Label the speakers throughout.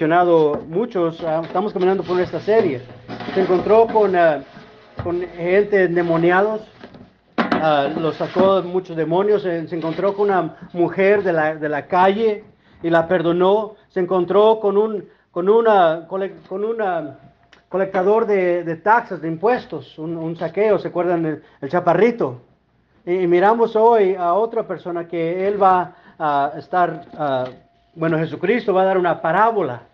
Speaker 1: mencionado muchos, ah, estamos caminando por esta serie. Se encontró con, ah, con gente endemoniados, ah, lo sacó muchos demonios, se, se encontró con una mujer de la, de la calle y la perdonó, se encontró con un, con una, con una colectador de, de taxas, de impuestos, un, un saqueo, ¿se acuerdan? El, el chaparrito. Y, y miramos hoy a otra persona que él va a estar, bueno, Jesucristo va a dar una parábola,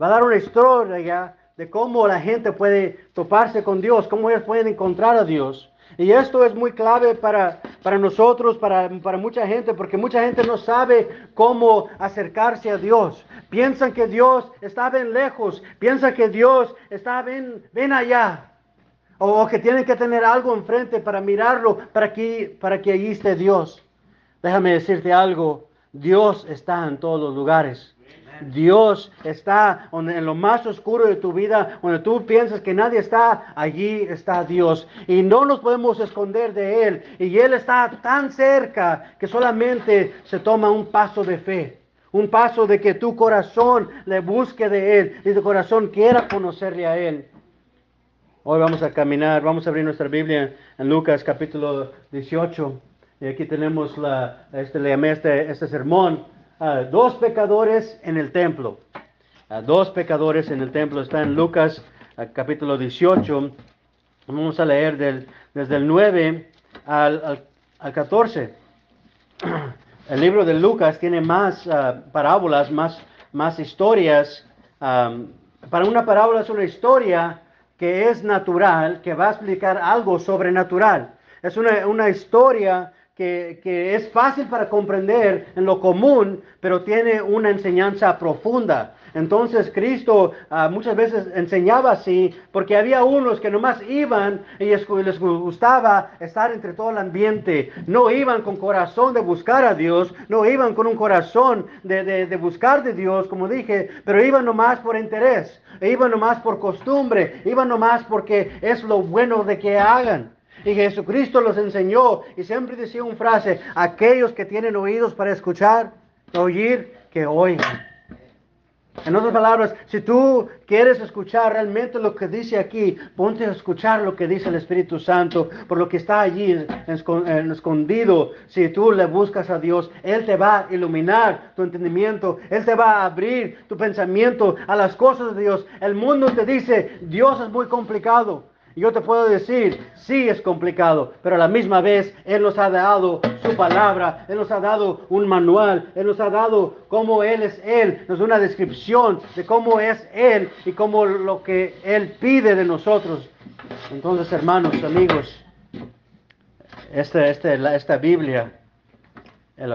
Speaker 1: va a dar una historia de cómo la gente puede toparse con Dios, cómo ellos pueden encontrar a Dios. Y esto es muy clave para, para nosotros, para, para mucha gente, porque mucha gente no sabe cómo acercarse a Dios. Piensan que Dios está bien lejos, piensan que Dios está bien, allá. O, o que tienen que tener algo enfrente para mirarlo, para que, para que allí esté Dios. Déjame decirte algo, Dios está en todos los lugares. Dios está en lo más oscuro de tu vida, donde tú piensas que nadie está, allí está Dios. Y no nos podemos esconder de Él. Y Él está tan cerca que solamente se toma un paso de fe. Un paso de que tu corazón le busque de Él y tu corazón quiera conocerle a Él. Hoy vamos a caminar, vamos a abrir nuestra Biblia en Lucas capítulo 18. Y aquí tenemos la, este, le llamé este, este sermón, ah, dos pecadores en el templo. Ah, dos pecadores en el templo. Está en Lucas ah, capítulo 18. Vamos a leer del- desde el 9 al, al- al 14. El libro de Lucas tiene más parábolas, más, más historias. Am, para una parábola es una historia que es natural, que va a explicar algo sobrenatural. Es una, una historia que, es fácil para comprender en lo común, pero tiene una enseñanza profunda. Entonces Cristo ah, muchas veces enseñaba así, porque había unos que nomás iban y les gustaba estar entre todo el ambiente. No iban con corazón de buscar a Dios, no iban con un corazón de, de- buscar de Dios, como dije, pero iban nomás por interés, iban nomás por costumbre, iban nomás porque es lo bueno de que hagan. Y Jesucristo los enseñó y siempre decía una frase, aquellos que tienen oídos para escuchar, oír, que oigan. En otras palabras, si tú quieres escuchar realmente lo que dice aquí, ponte a escuchar lo que dice el Espíritu Santo, por lo que está allí escondido. Si tú le buscas a Dios, Él te va a iluminar tu entendimiento, Él te va a abrir tu pensamiento a las cosas de Dios. El mundo te dice, Dios es muy complicado. Y Yo te puedo decir, sí es complicado, pero a la misma vez Él nos ha dado su palabra, Él nos ha dado un manual, Él nos ha dado cómo Él es Él, nos da una descripción de cómo es Él y cómo lo que Él pide de nosotros. Entonces, hermanos, amigos, esta, esta, esta Biblia,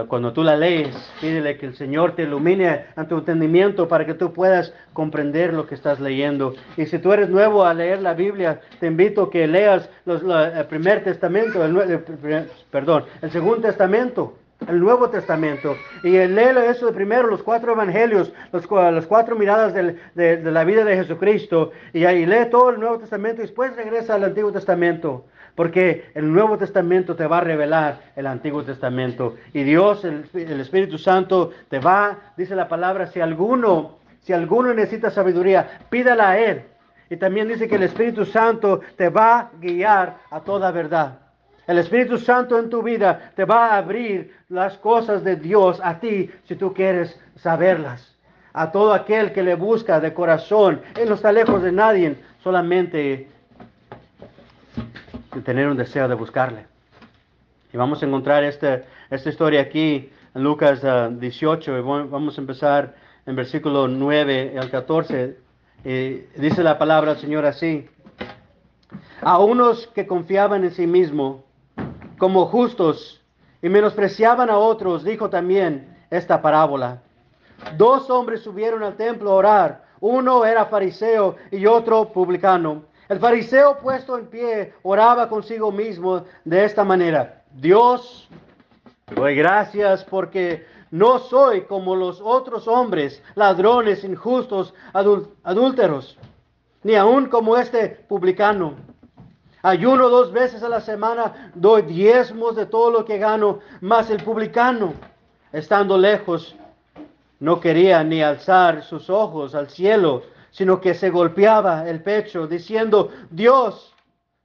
Speaker 1: cuando tú la lees, pídele que el Señor te ilumine a tu entendimiento para que tú puedas comprender lo que estás leyendo. Y si tú eres nuevo a leer la Biblia, te invito a que leas los- el primer testamento, el, el perdón, el segundo testamento. El Nuevo Testamento. Y léelo eso de primero, los cuatro evangelios, los, las cuatro miradas del- de, de la vida de Jesucristo. Y ahí lee todo el Nuevo Testamento y después regresa al Antiguo Testamento. Porque el Nuevo Testamento te va a revelar el Antiguo Testamento. Y Dios, el, Espíritu Santo, te va, dice la palabra, si alguno, si alguno necesita sabiduría, pídala a Él. Y también dice que el Espíritu Santo te va a guiar a toda verdad. El Espíritu Santo en tu vida te va a abrir las cosas de Dios a ti si tú quieres saberlas. A todo aquel que le busca de corazón, Él no está lejos de nadie, solamente de tener un deseo de buscarle. Y vamos a encontrar esta, esta historia aquí en Lucas ah, 18. y vamos a empezar en versículo 9 al 14. Y dice la palabra del Señor así. A unos que confiaban en sí mismos como justos y menospreciaban a otros, dijo también esta parábola. Dos hombres subieron al templo a orar. Uno era fariseo y otro publicano. El fariseo puesto en pie oraba consigo mismo de esta manera. Dios, doy gracias porque no soy como los otros hombres, ladrones, injustos, adúlteros, ni aun como este publicano. Ayuno dos veces a la semana, doy diezmos de todo lo que gano, mas el publicano, estando lejos, no quería ni alzar sus ojos al cielo, sino que se golpeaba el pecho, diciendo, Dios,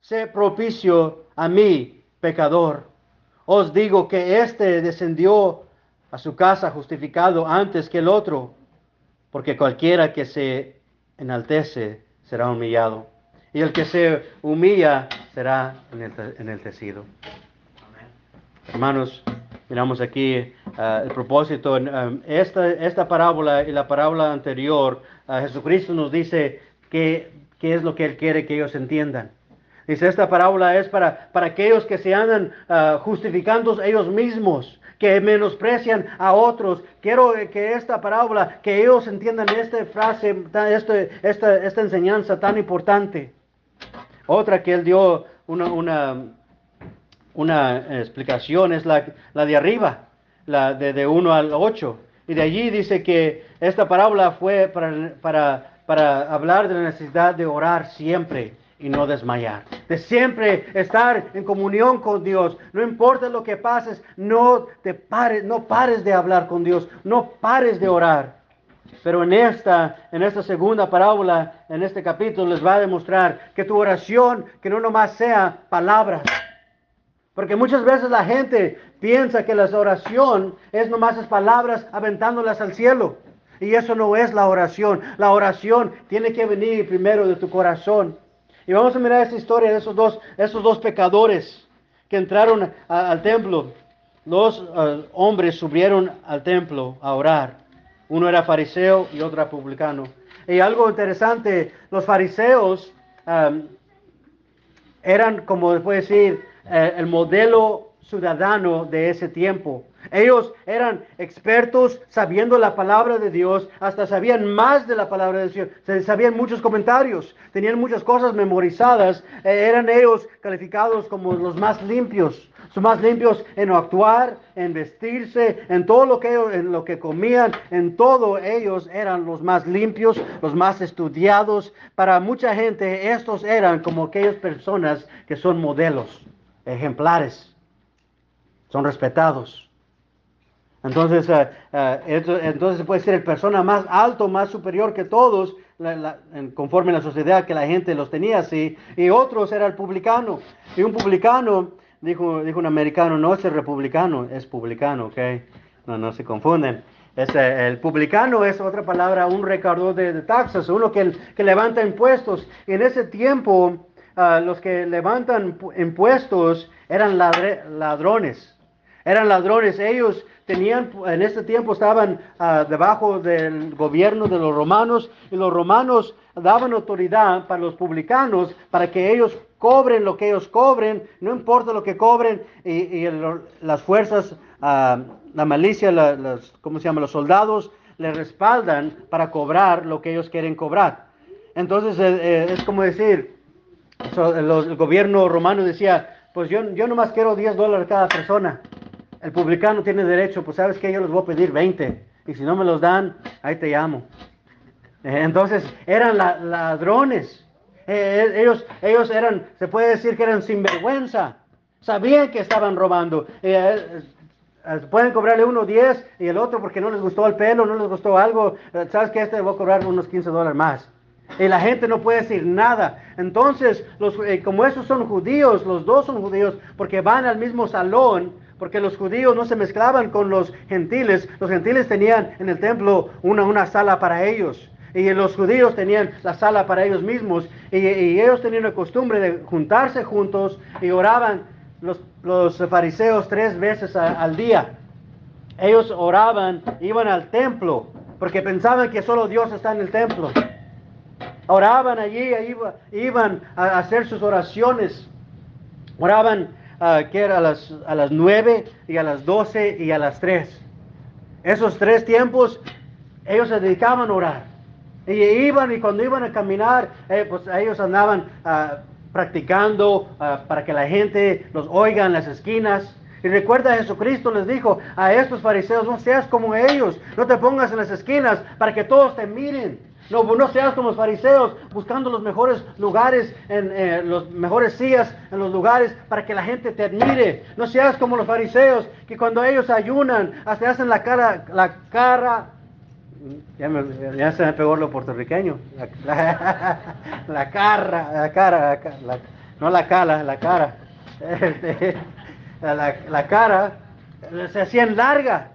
Speaker 1: sé propicio a mí, pecador. Os digo que éste descendió a su casa justificado antes que el otro, porque cualquiera que se enaltece será humillado, y el que se humilla será enaltecido. Hermanos, miramos aquí uh, el propósito. Um, esta, esta parábola y la parábola anterior, uh, Jesucristo nos dice qué es lo que Él quiere que ellos entiendan. Dice, esta parábola es para, para aquellos que se andan uh, justificando ellos mismos, que menosprecian a otros. Quiero que esta parábola, que ellos entiendan esta frase, este, esta, esta enseñanza tan importante. Otra que Él dio una, una una explicación, es la, la de arriba, la de, de 1 al 8. Y de allí dice que esta parábola fue para, hablar de la necesidad de orar siempre y no desmayar. De siempre estar en comunión con Dios. No importa lo que pases, no te pares, no pares de hablar con Dios, no pares de orar. Pero en esta, en esta segunda parábola, en este capítulo, les va a demostrar que tu oración, que no nomás sea palabras, porque muchas veces la gente piensa que la oración es nomás las palabras aventándolas al cielo. Y eso no es la oración. La oración tiene que venir primero de tu corazón. Y vamos a mirar esta historia de esos dos, esos dos pecadores que entraron al templo. Dos uh, hombres subieron al templo a orar. Uno era fariseo y otro publicano. Y algo interesante, los fariseos um, eran, como puede decir, eh, el modelo ciudadano de ese tiempo. Ellos eran expertos sabiendo la palabra de Dios, hasta sabían más de la palabra de Dios, sabían muchos comentarios, tenían muchas cosas memorizadas, eh, eran ellos calificados como los más limpios, son más limpios en actuar, en vestirse, en todo lo que ellos, en lo que comían, en todo ellos eran los más limpios, los más estudiados. Para mucha gente estos eran como aquellas personas que son modelos ejemplares, son respetados. Entonces, uh, uh, entonces puede ser el persona más alto, más superior que todos, conforme a la sociedad que la gente los tenía así, y otros era el publicano. Y un publicano, dijo, dijo un americano, no es el republicano, es publicano, ¿ok? No, no se confunden. Es, el publicano es otra palabra, un recaudador de, de, taxas, uno que, que levanta impuestos. Y en ese tiempo, los que levantan impuestos eran ladrones. Eran ladrones. Ellos tenían, en este tiempo estaban ah, debajo del gobierno de los romanos y los romanos daban autoridad para los publicanos para que ellos cobren lo que ellos cobren, no importa lo que cobren, y, las fuerzas, ah, la malicia, ¿cómo se llama? Los soldados les respaldan para cobrar lo que ellos quieren cobrar. Entonces eh, eh, es como decir, el gobierno romano decía, pues yo, yo nomás quiero 10 dólares cada persona. El publicano tiene derecho, pues sabes que yo les voy a pedir 20. Y si no me los dan, ahí te llamo. Eh, entonces eran ladrones. Eh, ellos, ellos eran, se puede decir que eran sinvergüenza. Sabían que estaban robando. Eh, pueden cobrarle uno 10 y el otro porque no les gustó el pelo, no les gustó algo. Sabes que este voy a cobrar unos 15 dólares más. Y la gente no puede decir nada. Entonces, los, eh, como esos son judíos, los dos son judíos, porque van al mismo salón, porque los judíos no se mezclaban con los gentiles. Los gentiles tenían en el templo una, una sala para ellos. Y los judíos tenían la sala para ellos mismos. Y, ellos tenían la costumbre de juntarse juntos y oraban los, los fariseos tres veces al día. Ellos oraban, iban al templo, porque pensaban que solo Dios está en el templo. Oraban allí, iban a hacer sus oraciones. Oraban ah, que era a las, a las 9 y a las 12 y a las 3. Esos tres tiempos ellos se dedicaban a orar. Y iban y cuando iban a caminar, eh, pues ellos andaban ah, practicando ah, para que la gente los oiga en las esquinas. Y recuerda, Jesucristo les dijo a estos fariseos, no seas como ellos, no te pongas en las esquinas para que todos te miren. No, no seas como los fariseos buscando los mejores lugares, eh, los mejores sillas en los lugares para que la gente te admire. No seas como los fariseos que cuando ellos ayunan hasta hacen la cara, la cara Ya, me- ya se me pegó lo puertorriqueño. La, la- la cara, la cara, no la cala, la cara. Este, la, cara se hacían larga.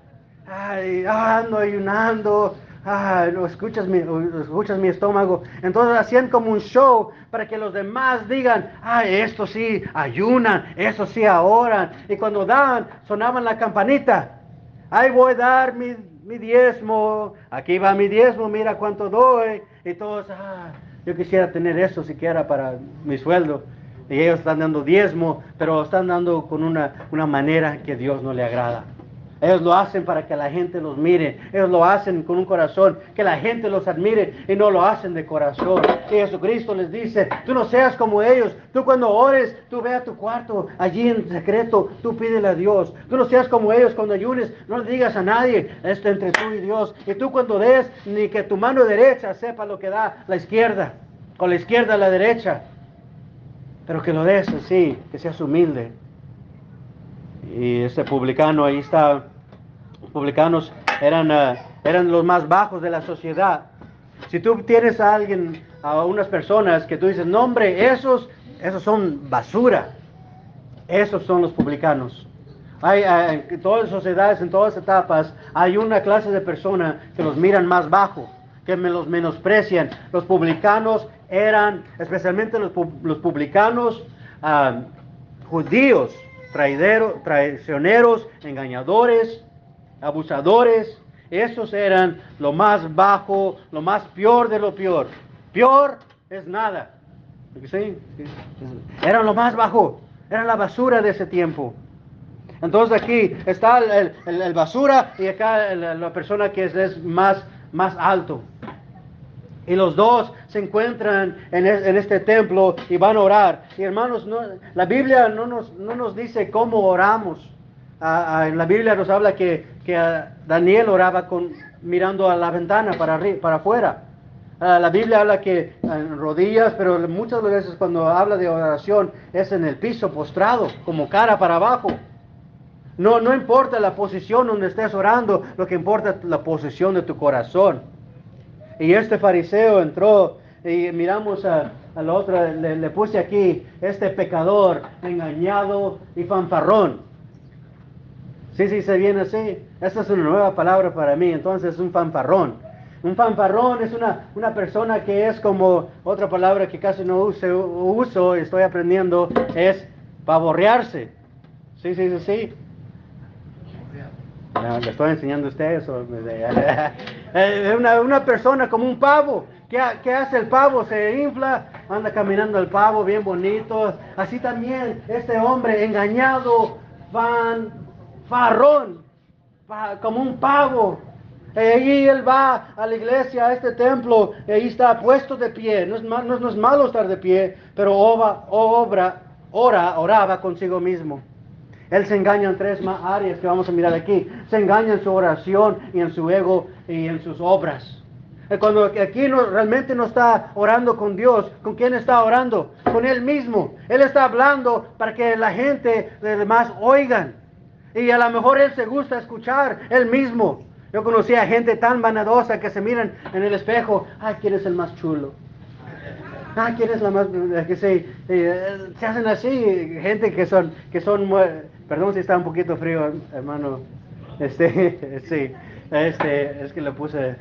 Speaker 1: Ay, ando ayunando. Ah, escuchas mi, escuchas mi estómago. Entonces hacían como un show para que los demás digan, ah, esto sí ayunan, eso sí oran. Y cuando daban, sonaban la campanita. Ahí voy a dar mi, mi diezmo. Aquí va mi diezmo, mira cuánto doy. Y todos, ah, yo quisiera tener eso siquiera para mi sueldo. Y ellos están dando diezmo, pero están dando con una, una manera que Dios no le agrada. Ellos lo hacen para que la gente los mire. Ellos lo hacen con un corazón, que la gente los admire y no lo hacen de corazón. Y Jesucristo les dice, tú no seas como ellos. Tú cuando ores, tú ve a tu cuarto, allí en secreto, tú pídele a Dios. Tú no seas como ellos cuando ayunes, no le digas a nadie, esto entre tú y Dios. Y tú cuando des, ni que tu mano derecha sepa lo que da la izquierda, con la izquierda a la derecha. Pero que lo des así, que seas humilde. Y ese publicano ahí está, publicanos eran, ah, eran los más bajos de la sociedad. Si tú tienes a alguien, a unas personas que tú dices, no hombre, esos, esos son basura, esos son los publicanos. Hay, ah, en todas las sociedades, en todas las etapas, hay una clase de personas que los miran más bajo, que los menosprecian. Los publicanos eran, especialmente los, los publicanos ah, judíos, traidero- traicioneros, engañadores, abusadores. Esos eran lo más bajo, lo más peor de lo peor. Peor es nada. ¿Sí? Eran lo más bajo, eran la basura de ese tiempo. Entonces aquí está el, el- basura y acá la, persona que es, más, más alto. Y los dos se encuentran en, en este templo y van a orar. Y hermanos, no- la Biblia no nos, no nos dice cómo oramos. Ah, ah, en la Biblia nos habla que, ah, Daniel oraba con, mirando a la ventana para, arri- para afuera. Ah, la Biblia habla que ah, en rodillas, pero muchas veces cuando habla de oración es en el piso postrado, como cara para abajo. No, no importa la posición donde estés orando, lo que importa es la posición de tu corazón. Y este fariseo entró y miramos a, a la otra, le puse aquí, este pecador engañado y fanfarrón. Sí, sí, se viene así. Esta es una nueva palabra para mí, entonces un fanfarrón. Un fanfarrón es una, una persona que es como otra palabra que casi no uso, estoy aprendiendo, es pavorrearse. Sí, sí, sí, sí. ¿Le estoy enseñando a ustedes? Eh, una, una persona como un pavo. ¿Qué, qué hace el pavo? Se infla, anda caminando el pavo bien bonito. Así también este hombre engañado, fan, farrón, como un pavo. Y él va a la iglesia, a este templo, y está puesto de pie. No es, malo estar de pie, pero obra, ora, oraba consigo mismo. Él se engaña en tres áreas que vamos a mirar aquí. Se engaña en su oración y en su ego y en sus obras. Cuando aquí realmente no está orando con Dios, ¿con quién está orando? Con Él mismo. Él está hablando para que la gente de demás oigan. Y a lo mejor Él se gusta escuchar Él mismo. Yo conocí a gente tan vanadosa que se miran en el espejo. Ay, ¿quién es el más chulo? Ah, ¿quién es la más? Que se, eh, se hacen así, gente que son, que son, perdón si está un poquito frío, hermano, este, sí, este, es que le puse,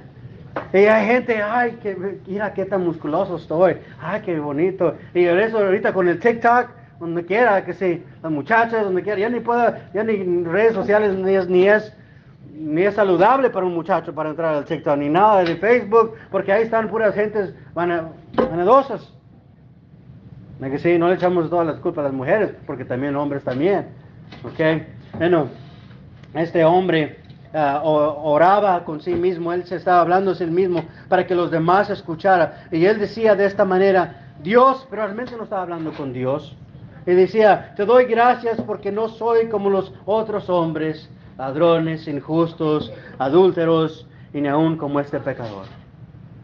Speaker 1: y hay gente, ay, que, mira qué tan musculoso estoy, ay, qué bonito, y eso ahorita con el TikTok, donde quiera, que sí, las muchachas, donde quiera, ya ni puedo, ya ni redes sociales ni es, ni es, ni es saludable para un muchacho para entrar al TikTok, ni nada de Facebook, porque ahí están puras gentes. ¿No que sí? No le echamos todas las culpas a las mujeres, porque también hombres también. ¿Ok? Bueno, este hombre ah, oraba con sí mismo, él se estaba hablando a sí mismo para que los demás escucharan. Y él decía de esta manera, Dios, pero realmente no estaba hablando con Dios. Y decía, te doy gracias porque no soy como los otros hombres, ladrones, injustos, adúlteros, y ni aún como este pecador.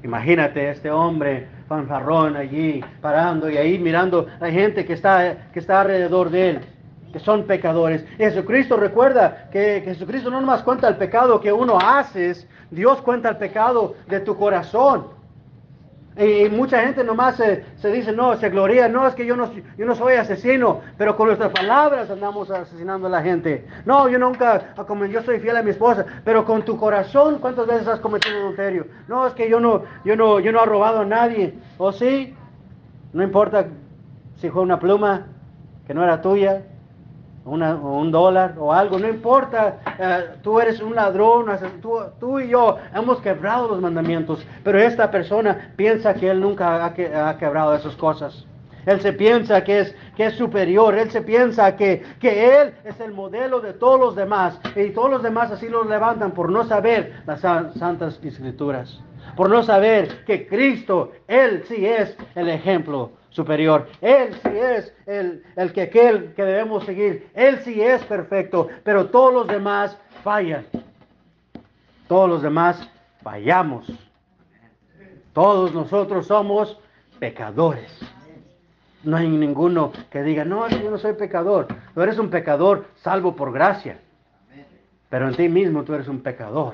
Speaker 1: Imagínate este hombre fanfarrón allí parando y ahí mirando a la gente que está, que está alrededor de él. que son pecadores. Jesucristo recuerda que, Jesucristo no nomás cuenta el pecado que uno hace, Dios cuenta el pecado de tu corazón. Y mucha gente nomás se, se, dice, no, se gloria, no, es que yo no, yo no soy asesino, pero con nuestras palabras andamos asesinando a la gente. No, yo nunca, ah, yo soy fiel a mi esposa, pero con tu corazón, ¿cuántas veces has cometido adulterio? No, es que yo no, yo no, yo no he robado a nadie. ¿O sí? No importa si fue una pluma que no era tuya, un dólar o algo, no importa, eh, tú eres un ladrón, tú, tú, y yo hemos quebrado los mandamientos, pero esta persona piensa que él nunca ha, ha quebrado esas cosas. Él se piensa que es, que es superior, él se piensa que, que él es el modelo de todos los demás y todos los demás así lo levantan por no saber las santas escrituras, por no saber que Cristo, él sí es el ejemplo superior. Él sí es el, el que, que, que debemos seguir. Él sí es perfecto, pero todos los demás fallan. Todos los demás fallamos. Todos nosotros somos pecadores. No hay ninguno que diga, no, yo no soy pecador. Tú eres un pecador salvo por gracia. Pero en ti mismo tú eres un pecador.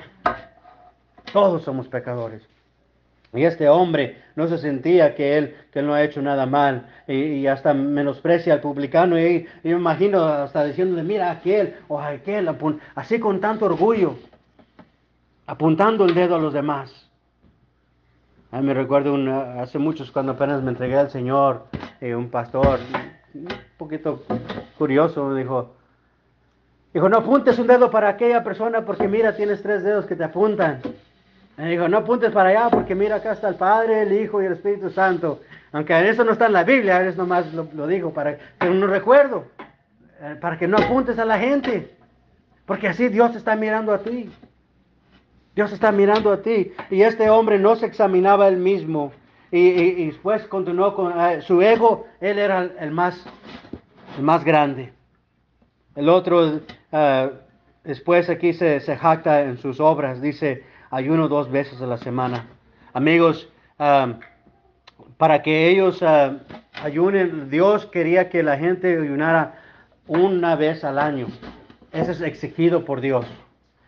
Speaker 1: Todos somos pecadores. Y este hombre no se sentía que él, que no ha hecho nada mal y, hasta menosprecia al publicano y, yo me imagino hasta diciéndole, mira aquel o aquel, así con tanto orgullo, apuntando el dedo a los demás. Me recuerdo hace muchos cuando apenas me entregué al Señor, eh, un pastor un poquito curioso me dijo, dijo, no apuntes un dedo para aquella persona porque mira, tienes tres dedos que te apuntan. Me dijo, no apuntes para allá porque mira, acá está el Padre, el Hijo y el Espíritu Santo. Aunque eso no está en la Biblia, eso nomás lo, lo dijo para que no recuerdo, eh, para que no apuntes a la gente. Porque así Dios está mirando a ti. Dios está mirando a ti. Y este hombre no se examinaba él mismo. Y, después continuó con eh, su ego. Él era el más, el más grande. El otro, eh, después aquí se, se jacta en sus obras. Dice, ayuno dos veces a la semana. Amigos, para que ellos ayunen, Dios quería que la gente ayunara una vez al año. Eso es exigido por Dios.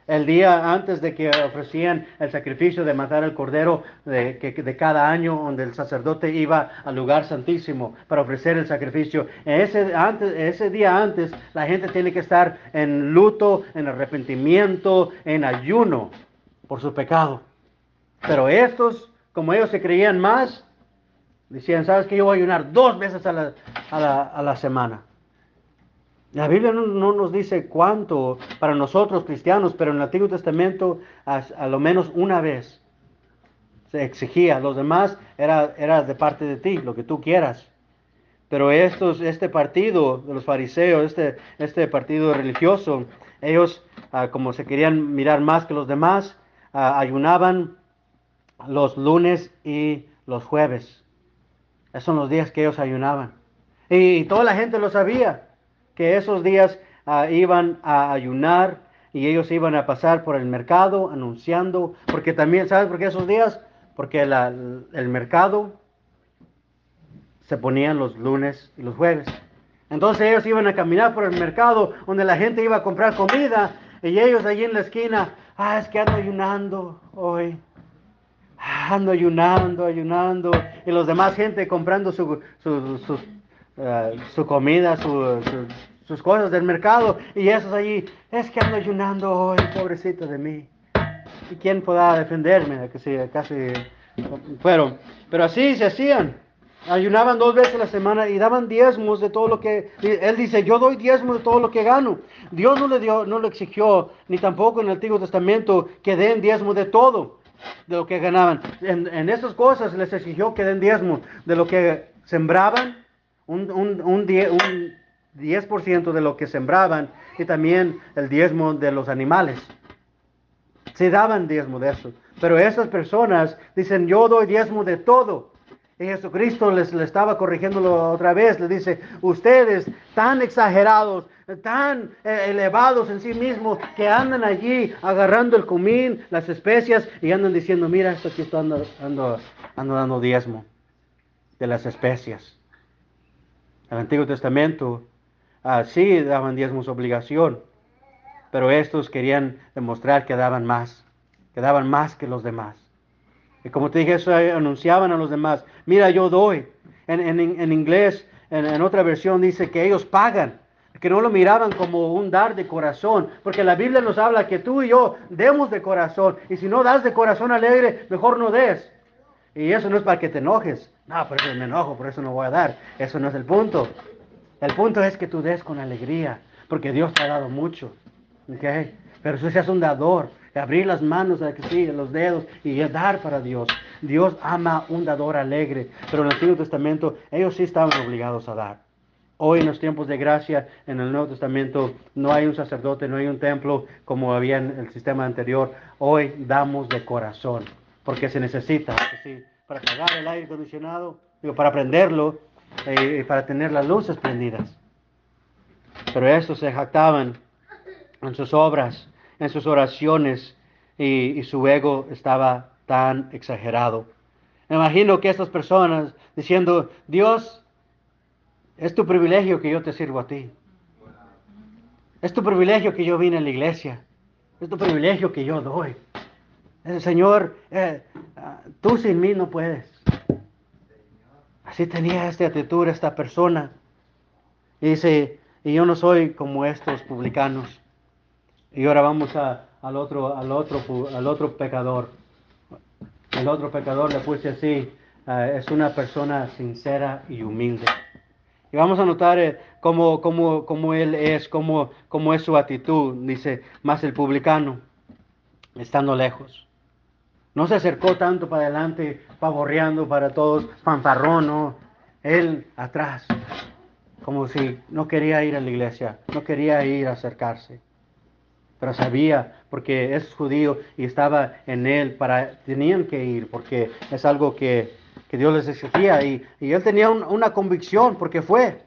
Speaker 1: El día antes de que ofrecían el sacrificio de matar el cordero de, cada año, donde el sacerdote iba al lugar santísimo para ofrecer el sacrificio, ese día antes la gente tiene que estar en luto, en arrepentimiento, en ayuno por su pecado. Pero estos, como ellos se creían más, decían, ¿sabes que yo voy a ayunar dos veces a la, a la, semana? La Biblia no, nos dice cuánto para nosotros cristianos, pero en el Antiguo Testamento a, lo menos una vez se exigía. Los demás era, era de parte de ti, lo que tú quieras. Pero estos, este partido de los fariseos, este, este partido religioso, ellos ah, como se querían mirar más que los demás, ayunaban los lunes y los jueves. Esos son los días que ellos ayunaban. Y, toda la gente lo sabía, que esos días ah, iban a ayunar y ellos iban a pasar por el mercado anunciando, porque también, ¿sabes por qué esos días? Porque el mercado se ponían los lunes y los jueves. Entonces ellos iban a caminar por el mercado donde la gente iba a comprar comida y ellos allí en la esquina ah, es que ando ayunando hoy. Ando ayunando, ayunando. Y los demás gente comprando su, su, eh, comida, sus cosas del mercado. Y esos allí, es que ando ayunando hoy, pobrecito de mí. ¿Y quién podrá defenderme? Que sí, casi fueron. Pero así se hacían. Ayunaban dos veces a la semana y daban diezmos de todo lo que... Él dice, yo doy diezmos de todo lo que gano. Dios no le dio, no le exigió, ni tampoco en el Antiguo Testamento, que den diezmo de todo de lo que ganaban. En, en esas cosas les exigió que den diezmo de lo que sembraban, un, un, un, un 10% de lo que sembraban y también el diezmo de los animales. Se daban diezmo de eso. Pero esas personas dicen, yo doy diezmo de todo. Y Jesucristo les, estaba corrigiéndolo otra vez. Le dice, ustedes tan exagerados, tan eh, elevados en sí mismos, que andan allí agarrando el comín, las especias, y andan diciendo, mira, esto aquí estoy ando, ando, ando dando diezmo de las especias. El Antiguo Testamento ah, sí daban diezmos obligación, pero estos querían demostrar que daban más, que daban más que los demás. Y como te dije, eso anunciaban a los demás, mira, yo doy. En, en, inglés, en, en otra versión dice que ellos pagan que no lo miraban como un dar de corazón, porque la Biblia nos habla que tú y yo demos de corazón, y si no das de corazón alegre, mejor no des. Y eso no es para que te enojes, no, por eso me enojo, por eso no voy a dar, eso no es el punto. El punto es que tú des con alegría, porque Dios te ha dado mucho, ¿okay? Pero si seas un dador, abrir las manos, sí, los dedos y dar para Dios. Dios ama un dador alegre, pero en el Antiguo Testamento ellos sí estaban obligados a dar. Hoy en los tiempos de gracia, en el Nuevo Testamento, no hay un sacerdote, no hay un templo como había en el sistema anterior. Hoy damos de corazón, porque se necesita, para pagar el aire acondicionado, digo, para prenderlo, eh, para tener las luces prendidas. Pero estos se jactaban en sus obras, en sus oraciones, y, su ego estaba tan exagerado. Me imagino que estas personas diciendo, Dios, es tu privilegio que yo te sirvo a ti. Es tu privilegio que yo vine a la iglesia. Es tu privilegio que yo doy. Señor, eh, tú sin mí no puedes. Así tenía esta actitud esta persona. Dice, y yo no soy como estos publicanos. Y ahora vamos al, otro, al, otro, al otro pecador. El otro pecador le puse así, ah, es una persona sincera y humilde. Y vamos a notar eh, cómo, él es, cómo, cómo es su actitud. Dice, más el publicano, estando lejos. No se acercó tanto para adelante, pavorreando para todos, fanfarrón, no. Él atrás, como si no quería ir a la iglesia, no quería ir a acercarse. Pero sabía, porque es judío y estaba en él, para, tenían que ir, porque es algo que que Dios les exigía y, él tenía una convicción porque fue.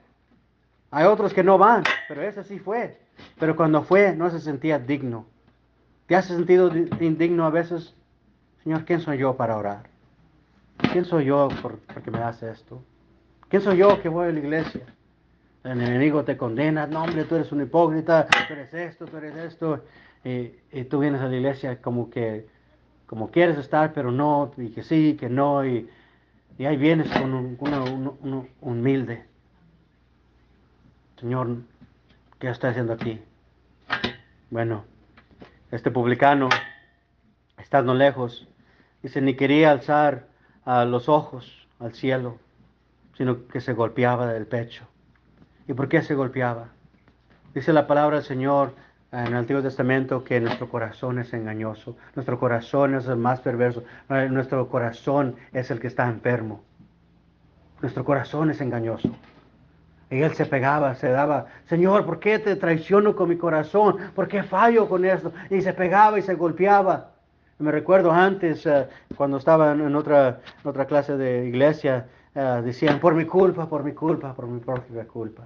Speaker 1: Hay otros que no van, pero ese sí fue. Pero cuando fue no se sentía digno. ¿Te has sentido indigno a veces? Señor, ¿quién soy yo para orar? ¿Quién soy yo por, porque me hace esto? ¿Quién soy yo que voy a la iglesia? El enemigo te condena, no hombre, tú eres un hipócrita, tú eres esto, tú eres esto. Y, tú vienes a la iglesia como que, como quieres estar, pero no, y que sí, que no, y, ahí vienes con un, humilde. Señor, ¿qué está haciendo aquí? Bueno, este publicano, estando lejos, dice, ni quería alzar los ojos al cielo, sino que se golpeaba del pecho. ¿Y por qué se golpeaba? Dice la palabra del Señor, en el Antiguo Testamento que nuestro corazón es engañoso, nuestro corazón es el más perverso, nuestro corazón es el que está enfermo, nuestro corazón es engañoso. Y él se pegaba, se daba, Señor, ¿por qué te traiciono con mi corazón? ¿Por qué fallo con esto? Y se pegaba y se golpeaba. Me recuerdo antes, eh, cuando estaba en otra, otra clase de iglesia, eh, decían, por mi culpa, por mi culpa, por mi propia culpa.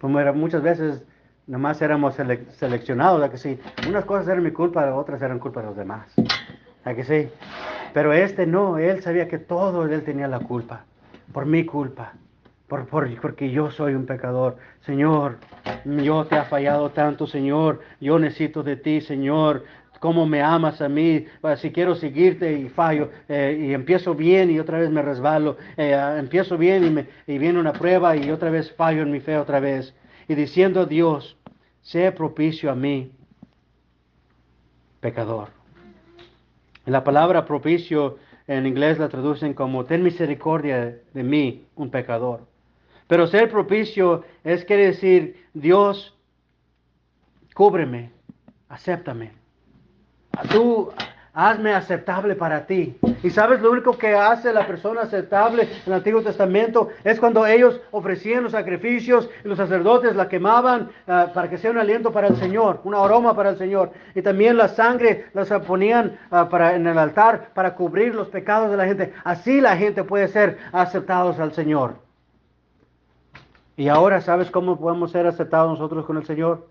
Speaker 1: Como muchas veces Nomás éramos seleccionados, ¿a que sí? Unas cosas eran mi culpa, otras eran culpa de los demás. ¿A que sí? Pero este no, él sabía que todo él tenía la culpa, por mi culpa, por, por, porque yo soy un pecador. Señor, yo te he fallado tanto, Señor, yo necesito de ti, Señor, cómo me amas a mí, si quiero seguirte y fallo, eh, y empiezo bien y otra vez me resbalo, eh, empiezo bien y, me, viene una prueba y otra vez fallo en mi fe otra vez y diciendo a Dios, sea propicio a mí, pecador. La palabra propicio en inglés la traducen como ten misericordia de mí, un pecador. Pero ser propicio es quiere decir, Dios, cúbreme, acéptame. Tú hazme aceptable para ti. Y sabes, lo único que hace la persona aceptable en el Antiguo Testamento es cuando ellos ofrecían los sacrificios y los sacerdotes la quemaban ah, para que sea un aliento para el Señor, un aroma para el Señor. Y también la sangre las ponían ah, en el altar para cubrir los pecados de la gente. Así la gente puede ser aceptados al Señor. Y ahora, ¿sabes cómo podemos ser aceptados nosotros con el Señor?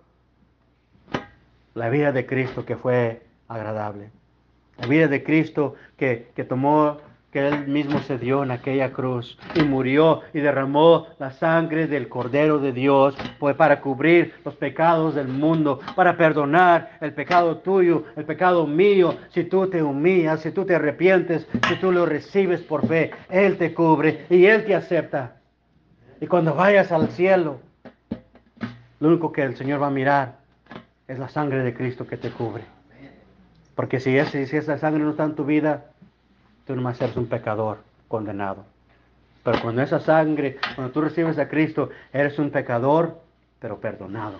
Speaker 1: La vida de Cristo que fue agradable. La vida de Cristo que, tomó que Él mismo se dio en aquella cruz y murió y derramó la sangre del Cordero de Dios pues para cubrir los pecados del mundo, para perdonar el pecado tuyo, el pecado mío. Si tú te humillas, si tú te arrepientes, si tú lo recibes por fe, Él te cubre y Él te acepta. Y cuando vayas al cielo, lo único que el Señor va a mirar es la sangre de Cristo que te cubre. Porque si, si esa sangre no está en tu vida, tú nomás eres un pecador condenado. Pero cuando esa sangre, cuando tú recibes a Cristo, eres un pecador, pero perdonado.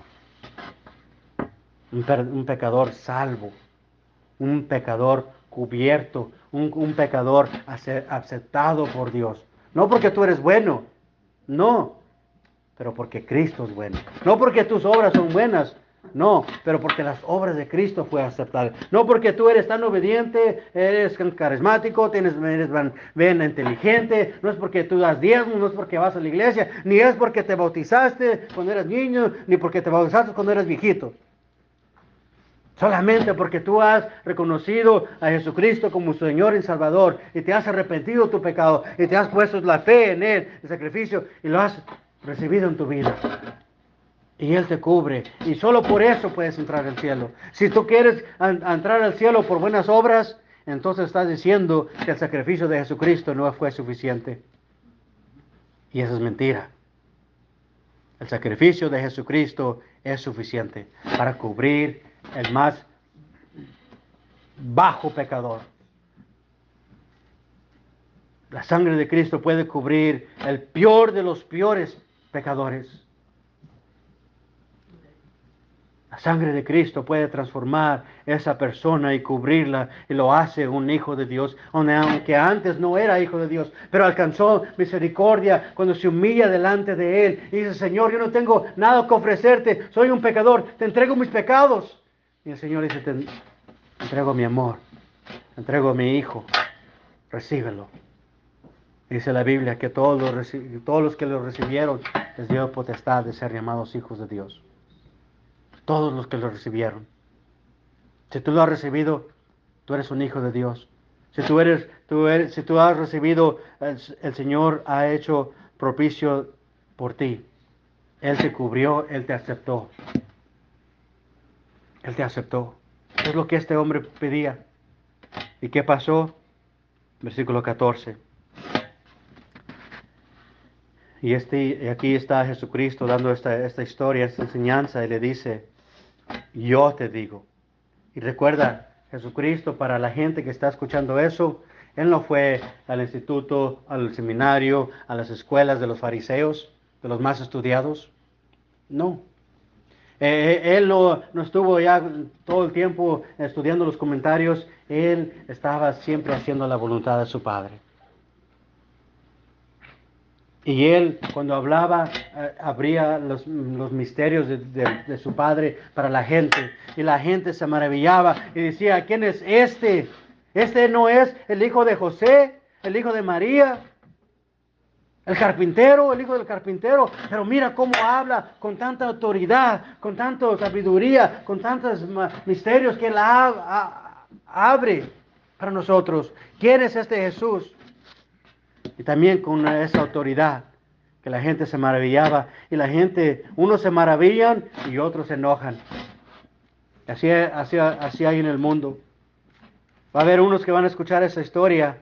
Speaker 1: Un, pecador salvo. Un pecador cubierto. Un pecador aceptado por Dios. No porque tú eres bueno. No. Pero porque Cristo es bueno. No porque tus obras son buenas. No, pero porque las obras de Cristo fue aceptable. No porque tú eres tan obediente, eres carismático, tienes, eres ven, inteligente, no es porque tú das diezmo, no es porque vas a la iglesia, ni es porque te bautizaste cuando eras niño, ni porque te bautizaste cuando eras viejito. Solamente porque tú has reconocido a Jesucristo como Señor y Salvador y te has arrepentido de tu pecado y te has puesto la fe en Él, el sacrificio, y lo has recibido en tu vida y Él te cubre. Y solo por eso puedes entrar al cielo. Si tú quieres entrar al cielo por buenas obras, entonces estás diciendo que el sacrificio de Jesucristo no fue suficiente. Y eso es mentira. El sacrificio de Jesucristo es suficiente para cubrir el más bajo pecador. La sangre de Cristo puede cubrir el peor de los peores pecadores. La sangre de Cristo puede transformar esa persona y cubrirla y lo hace un hijo de Dios, aunque antes no era hijo de Dios, pero alcanzó misericordia cuando se humilla delante de Él y dice, Señor, yo no tengo nada que ofrecerte, soy un pecador, te entrego mis pecados. Y el Señor dice, entrego mi amor, entrego mi hijo, recíbelo. Dice la Biblia que todos los, todos los que lo recibieron les dio potestad de ser llamados hijos de Dios todos los que lo recibieron. Si tú lo has recibido, tú eres un hijo de Dios. Si tú eres, tú eres, si tú has recibido, el, Señor ha hecho propicio por ti. Él te cubrió, Él te aceptó. Él te aceptó. Es lo que este hombre pedía. ¿Y qué pasó? Versículo 14. Y este, aquí está Jesucristo dando esta, esta historia, esta enseñanza, y le dice, yo te digo. Y recuerda, Jesucristo, para la gente que está escuchando eso, Él no fue al instituto, al seminario, a las escuelas de los fariseos, de los más estudiados. No. Eh, eh, él no, no, estuvo ya todo el tiempo estudiando los comentarios, Él estaba siempre haciendo la voluntad de su Padre. Y él, cuando hablaba, eh, abría los, misterios de, su padre para la gente. Y la gente se maravillaba y decía, ¿quién es este? Este no es el hijo de José, el hijo de María, el carpintero, el hijo del carpintero. Pero mira cómo habla con tanta autoridad, con tanta sabiduría, con tantos misterios que él abre para nosotros. ¿Quién es este Jesús? Y también con esa autoridad que la gente se maravillaba y la gente, unos se maravillan y otros se enojan. Así, así, así hay en el mundo. Va a haber unos que van a escuchar esa historia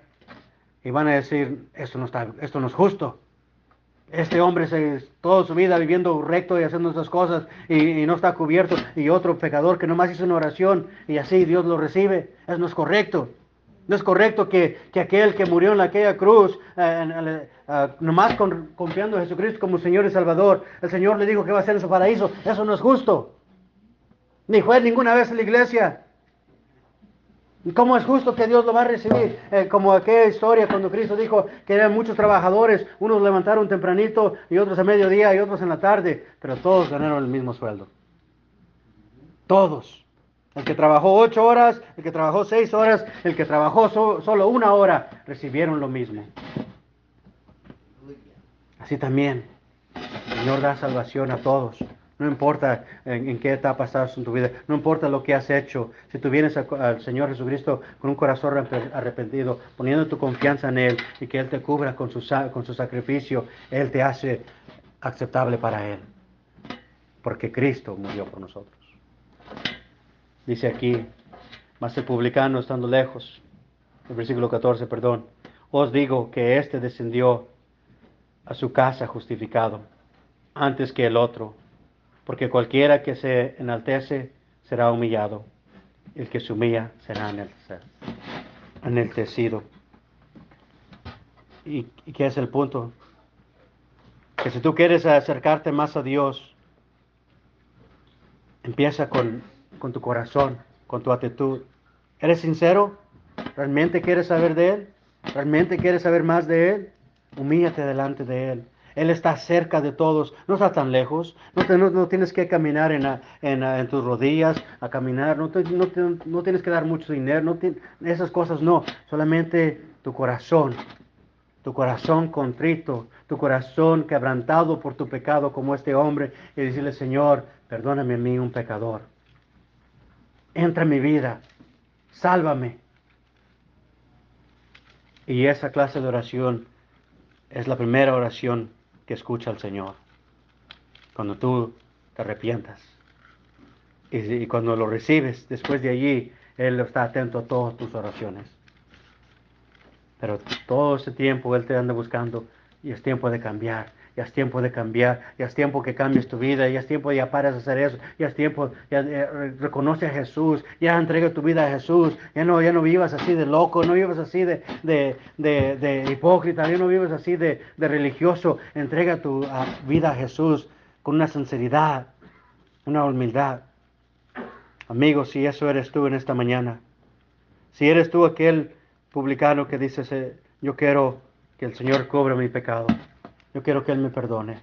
Speaker 1: y van a decir, esto no, está, esto no es justo. Este hombre se, toda su vida viviendo recto y haciendo esas cosas y, y, no está cubierto. Y otro pecador que nomás hizo una oración y así Dios lo recibe. Eso no es correcto. No es correcto que, aquel que murió en aquella cruz, eh, eh, nomás confiando en Jesucristo como Señor y Salvador, el Señor le dijo que va a ser en su paraíso. Eso no es justo. Ni fue ninguna vez en la iglesia. ¿Cómo es justo que Dios lo va a recibir? Eh, como aquella historia cuando Cristo dijo que eran muchos trabajadores, unos levantaron tempranito y otros a mediodía y otros en la tarde, pero todos ganaron el mismo sueldo. Todos. El que trabajó ocho horas, el que trabajó seis horas, el que trabajó solo una hora, recibieron lo mismo. Así también, el Señor da salvación a todos. No importa en, qué etapa estás en tu vida, no importa lo que has hecho. Si tú vienes al Señor Jesucristo con un corazón arrep- arrepentido, poniendo tu confianza en Él y que Él te cubra con su, con su sacrificio, Él te hace aceptable para Él. Porque Cristo murió por nosotros. Dice aquí, mas el publicano estando lejos, el versículo 14, perdón, os digo que éste descendió a su casa justificado antes que el otro, porque cualquiera que se enaltece será humillado, el que se humilla será enaltecido. ¿Y, ¿Y qué es el punto? Que si tú quieres acercarte más a Dios, empieza con, con tu corazón, con tu actitud. ¿Eres sincero? ¿Realmente quieres saber de Él? ¿Realmente quieres saber más de Él? Humíllate delante de Él. Él está cerca de todos, no está tan lejos, no, te- tienes que caminar en, tus rodillas a caminar, no, no tienes que dar mucho dinero, esas cosas no, solamente tu corazón, tu corazón contrito, tu corazón quebrantado por tu pecado como este hombre y decirle, Señor, perdóname a mí, un pecador. Entra en mi vida, sálvame. Y esa clase de oración es la primera oración que escucha el Señor. Cuando tú te arrepientas. Y, y cuando lo recibes, después de allí, Él está atento a todas tus oraciones. Pero todo ese tiempo Él te anda buscando y es tiempo de cambiar. Ya es tiempo de cambiar, ya es tiempo que cambies tu vida, ya es tiempo de ya pares de hacer eso, ya es tiempo, ya eh, reconoce a Jesús, ya entrega tu vida a Jesús, ya no, ya no vivas así de loco, no vivas así de, de, de, hipócrita, ya no vivas así de, religioso, entrega tu vida a Jesús con una sinceridad, una humildad. Amigos, si eso eres tú en esta mañana, si eres tú aquel publicano que dices, eh, yo quiero que el Señor cobre mi pecado, yo quiero que Él me perdone,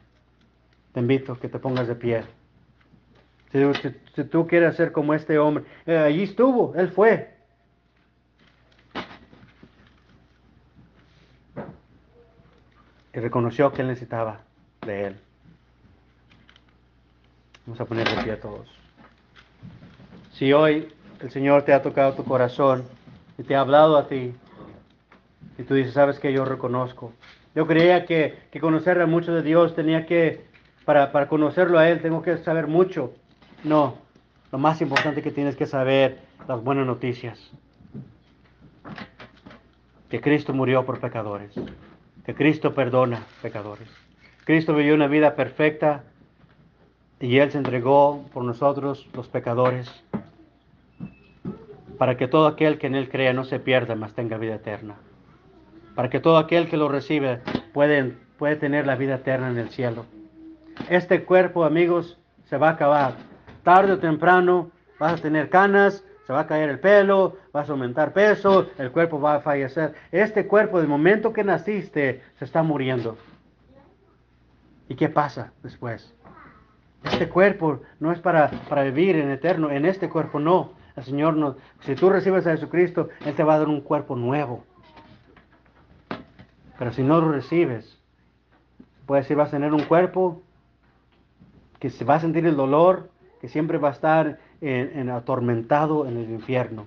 Speaker 1: te invito a que te pongas de pie. Si, si- si tú quieres ser como este hombre, eh, allí estuvo, Él fue. Y reconoció que Él necesitaba de Él. Vamos a poner de pie a todos. Si hoy el Señor te ha tocado tu corazón y te ha hablado a ti, y tú dices, sabes que yo reconozco. Yo creía que, que conocer a mucho de Dios tenía que, para, para conocerlo a Él, tengo que saber mucho. No, lo más importante que tienes que saber, las buenas noticias. Que Cristo murió por pecadores. Que Cristo perdona pecadores. Cristo vivió una vida perfecta y Él se entregó por nosotros, los pecadores, para que todo aquel que en Él crea no se pierda, mas tenga vida eterna. Para que todo aquel que lo recibe puede, puede tener la vida eterna en el cielo. Este cuerpo, amigos, se va a acabar. Tarde o temprano vas a tener canas, se va a caer el pelo, vas a aumentar peso, el cuerpo va a fallecer. Este cuerpo, del momento que naciste, se está muriendo. ¿Y qué pasa después? Este cuerpo no es para, para vivir en eterno, en este cuerpo no. El Señor no, si tú recibes a Jesucristo, Él te va a dar un cuerpo nuevo. Pero si no lo recibes, puede decir, vas a tener un cuerpo que se va a sentir el dolor, que siempre va a estar en, en atormentado en el infierno.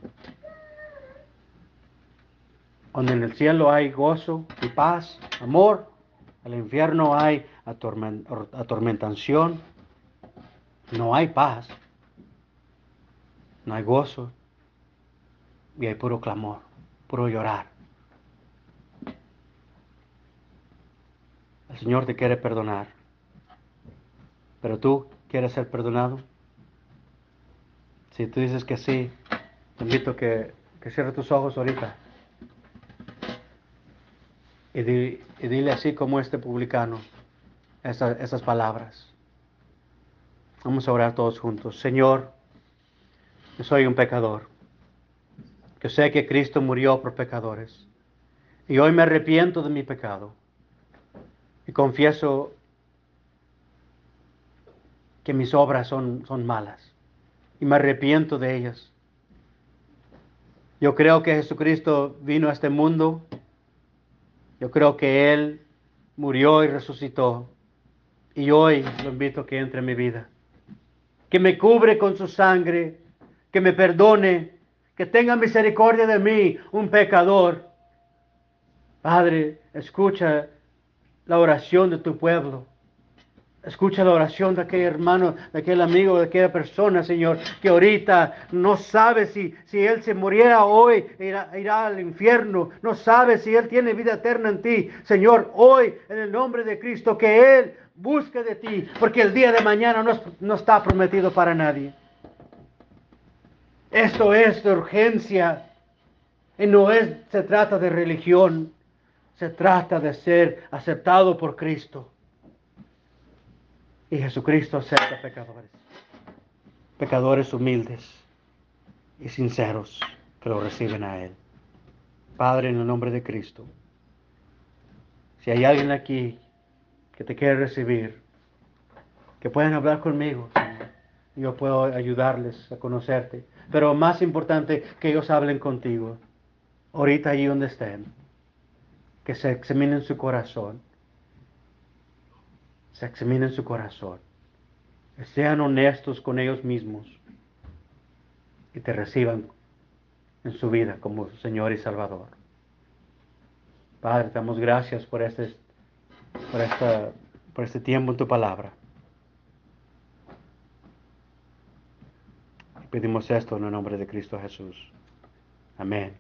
Speaker 1: Donde en el cielo hay gozo y paz, amor, en el infierno hay atormen- atormentación, no hay paz, no hay gozo y hay puro clamor, puro llorar. El Señor te quiere perdonar, pero tú quieres ser perdonado. Si tú dices que sí, te invito a que, que cierres tus ojos ahorita y, y dile así como este publicano esa- esas palabras. Vamos a orar todos juntos. Señor, yo soy un pecador. Yo sé que Cristo murió por pecadores. Y hoy me arrepiento de mi pecado. Y confieso que mis obras son, son malas. Y me arrepiento de ellas. Yo creo que Jesucristo vino a este mundo. Yo creo que Él murió y resucitó. Y hoy lo invito a que entre en mi vida. que me cubre con su sangre, que me perdone, que tenga misericordia de mí, un pecador. Padre, escucha la oración de tu pueblo. Escucha la oración de aquel hermano, de aquel amigo, de aquella persona, Señor, que ahorita no sabe si, si él se muriera hoy, irá, irá, al infierno. No sabe si él tiene vida eterna en ti. Señor, hoy, en el nombre de Cristo, que él busque de ti, porque el día de mañana no, no está prometido para nadie. Esto es de urgencia. Y no es, se trata de religión. Se trata de ser aceptado por Cristo. Y Jesucristo acepta pecadores. Pecadores humildes y sinceros que lo reciben a Él. Padre, en el nombre de Cristo. Si hay alguien aquí que te quiere recibir, que pueden hablar conmigo, yo puedo ayudarles a conocerte. Pero más importante, que ellos hablen contigo, ahorita allí donde estén, que se examinen su corazón se examinen su corazón, sean honestos con ellos mismos y te reciban en su vida como Señor y Salvador. Padre, te damos gracias por este, por, esta, por este tiempo en tu palabra. Pedimos esto en el nombre de Cristo Jesús. Amén.